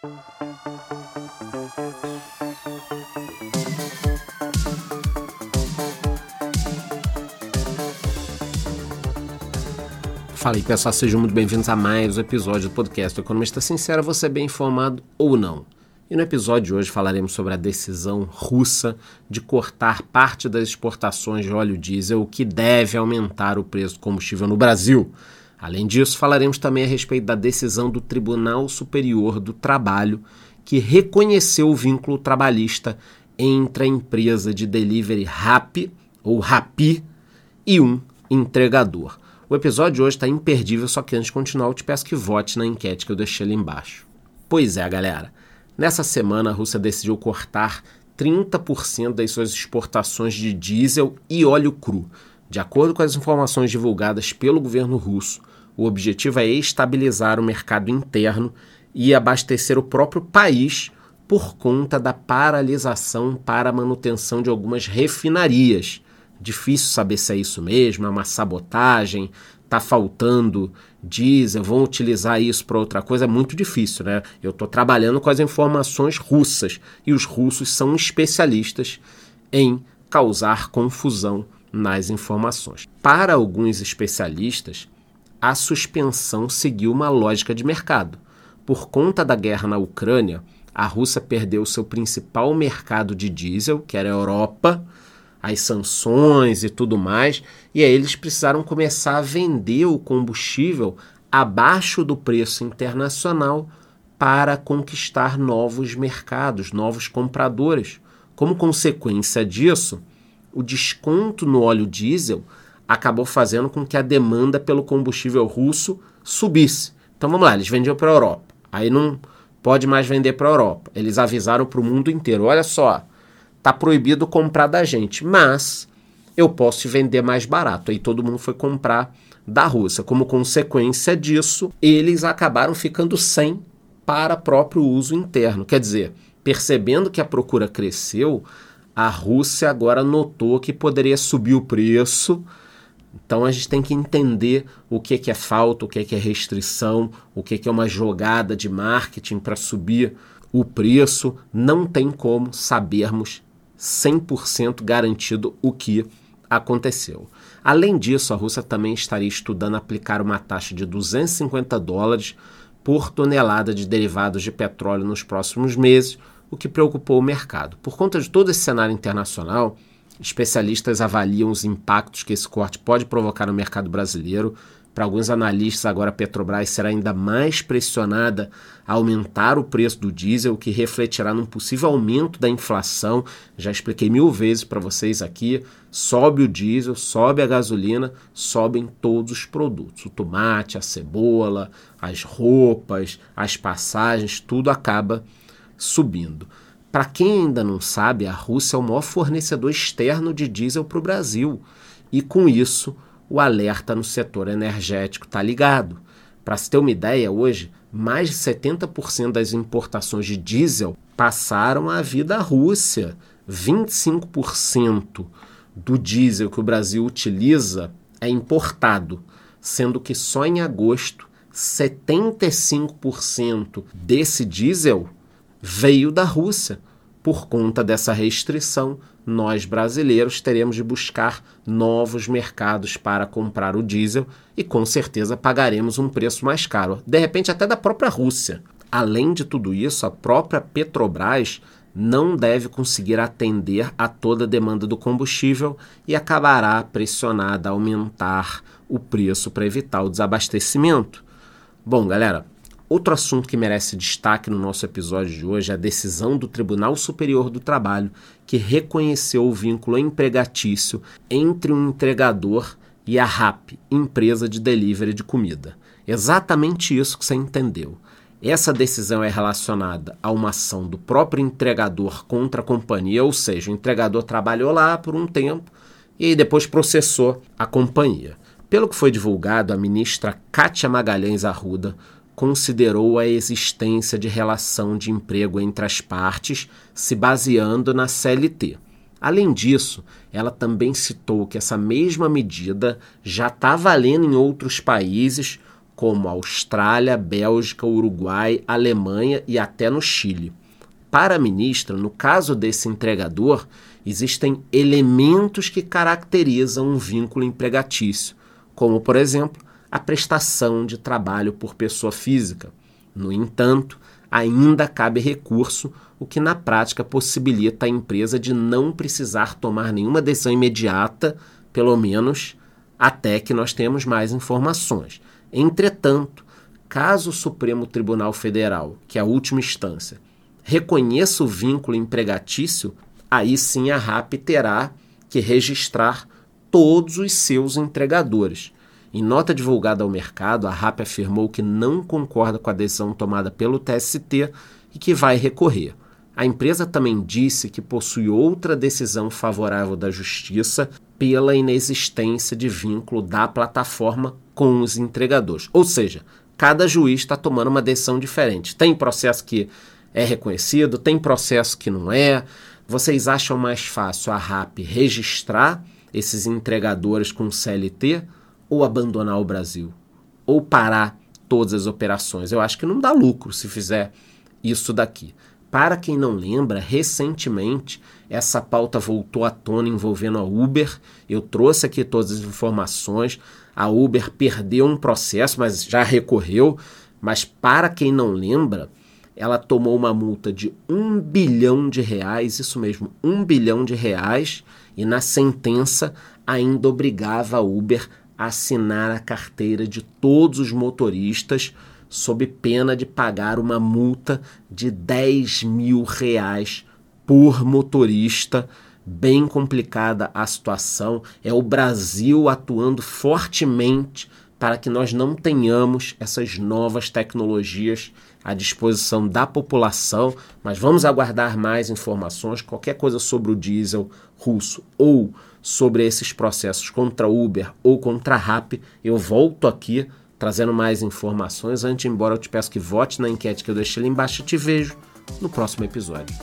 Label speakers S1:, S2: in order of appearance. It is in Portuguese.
S1: Fala aí pessoal, sejam muito bem-vindos a mais um episódio do podcast do Economista Sincero, você é bem informado ou não. E no episódio de hoje falaremos sobre a decisão russa de cortar parte das exportações de óleo diesel, o que deve aumentar o preço do combustível no Brasil. Além disso, falaremos também a respeito da decisão do Tribunal Superior do Trabalho, que reconheceu o vínculo trabalhista entre a empresa de delivery RAP, ou RAPI, e um entregador. O episódio de hoje está imperdível, só que antes de continuar, eu te peço que vote na enquete que eu deixei ali embaixo. Pois é, galera. Nessa semana, a Rússia decidiu cortar 30% das suas exportações de diesel e óleo cru. De acordo com as informações divulgadas pelo governo russo, o objetivo é estabilizar o mercado interno e abastecer o próprio país por conta da paralisação para a manutenção de algumas refinarias Difícil saber se é isso mesmo, é uma sabotagem, tá faltando diesel, vão utilizar isso para outra coisa, é muito difícil, né? Eu estou trabalhando com as informações russas e os russos são especialistas em causar confusão nas informações. Para alguns especialistas, a suspensão seguiu uma lógica de mercado. Por conta da guerra na Ucrânia, a Rússia perdeu seu principal mercado de diesel, que era a Europa, as sanções e tudo mais, e aí eles precisaram começar a vender o combustível abaixo do preço internacional para conquistar novos mercados, novos compradores. Como consequência disso, o desconto no óleo diesel acabou fazendo com que a demanda pelo combustível russo subisse. Então vamos lá, eles vendiam para a Europa. Aí não pode mais vender para a Europa. Eles avisaram para o mundo inteiro: olha só, tá proibido comprar da gente, mas eu posso vender mais barato. Aí todo mundo foi comprar da Rússia. Como consequência disso, eles acabaram ficando sem para próprio uso interno. Quer dizer, percebendo que a procura cresceu, a Rússia agora notou que poderia subir o preço. Então a gente tem que entender o que, que é falta, o que, que é restrição, o que, que é uma jogada de marketing para subir o preço. Não tem como sabermos 100% garantido o que aconteceu. Além disso, a Rússia também estaria estudando aplicar uma taxa de 250 dólares por tonelada de derivados de petróleo nos próximos meses, o que preocupou o mercado. Por conta de todo esse cenário internacional, especialistas avaliam os impactos que esse corte pode provocar no mercado brasileiro, para alguns analistas, agora a Petrobras será ainda mais pressionada a aumentar o preço do diesel, o que refletirá num possível aumento da inflação. Já expliquei mil vezes para vocês aqui: sobe o diesel, sobe a gasolina, sobem todos os produtos. O tomate, a cebola, as roupas, as passagens, tudo acaba subindo. Para quem ainda não sabe, a Rússia é o maior fornecedor externo de diesel para o Brasil. E com isso, o alerta no setor energético está ligado. Para se ter uma ideia, hoje, mais de 70% das importações de diesel passaram a vir da Rússia. 25% do diesel que o Brasil utiliza é importado, sendo que só em agosto 75% desse diesel veio da Rússia. Por conta dessa restrição, nós brasileiros teremos de buscar novos mercados para comprar o diesel e com certeza pagaremos um preço mais caro, de repente até da própria Rússia. Além de tudo isso, a própria Petrobras não deve conseguir atender a toda a demanda do combustível e acabará pressionada a aumentar o preço para evitar o desabastecimento. Bom, galera, Outro assunto que merece destaque no nosso episódio de hoje é a decisão do Tribunal Superior do Trabalho, que reconheceu o vínculo empregatício entre um entregador e a RAP, empresa de delivery de comida. Exatamente isso que você entendeu. Essa decisão é relacionada a uma ação do próprio entregador contra a companhia, ou seja, o entregador trabalhou lá por um tempo e depois processou a companhia. Pelo que foi divulgado, a ministra Kátia Magalhães Arruda considerou a existência de relação de emprego entre as partes, se baseando na CLT. Além disso, ela também citou que essa mesma medida já está valendo em outros países, como Austrália, Bélgica, Uruguai, Alemanha e até no Chile. Para a ministra, no caso desse entregador, existem elementos que caracterizam um vínculo empregatício, como, por exemplo, a prestação de trabalho por pessoa física. No entanto, ainda cabe recurso, o que na prática possibilita a empresa de não precisar tomar nenhuma decisão imediata, pelo menos até que nós tenhamos mais informações. Entretanto, caso o Supremo Tribunal Federal, que é a última instância, reconheça o vínculo empregatício, aí sim a RAP terá que registrar todos os seus entregadores. Em nota divulgada ao mercado, a RAP afirmou que não concorda com a decisão tomada pelo TST e que vai recorrer. A empresa também disse que possui outra decisão favorável da Justiça pela inexistência de vínculo da plataforma com os entregadores. Ou seja, cada juiz está tomando uma decisão diferente. Tem processo que é reconhecido, tem processo que não é. Vocês acham mais fácil a RAP registrar esses entregadores com CLT ou abandonar o Brasil? Ou parar todas as operações? Eu acho que não dá lucro se fizer isso daqui. Para quem não lembra, recentemente essa pauta voltou à tona envolvendo a Uber. Eu trouxe aqui todas as informações. A Uber perdeu um processo, mas já recorreu. Mas para quem não lembra, ela tomou uma multa de um bilhão de reais, isso mesmo, um bilhão de reais, e na sentença ainda obrigava a Uber assinar a carteira de todos os motoristas sob pena de pagar uma multa de 10 mil reais por motorista. Bem complicada a situação. É o Brasil atuando fortemente para que nós não tenhamos essas novas tecnologias à disposição da população, mas vamos aguardar mais informações. Qualquer coisa sobre o diesel russo ou sobre esses processos contra Uber ou contra RAP, eu volto aqui trazendo mais informações. Antes, embora eu te peço que vote na enquete que eu deixei ali embaixo, te vejo no próximo episódio.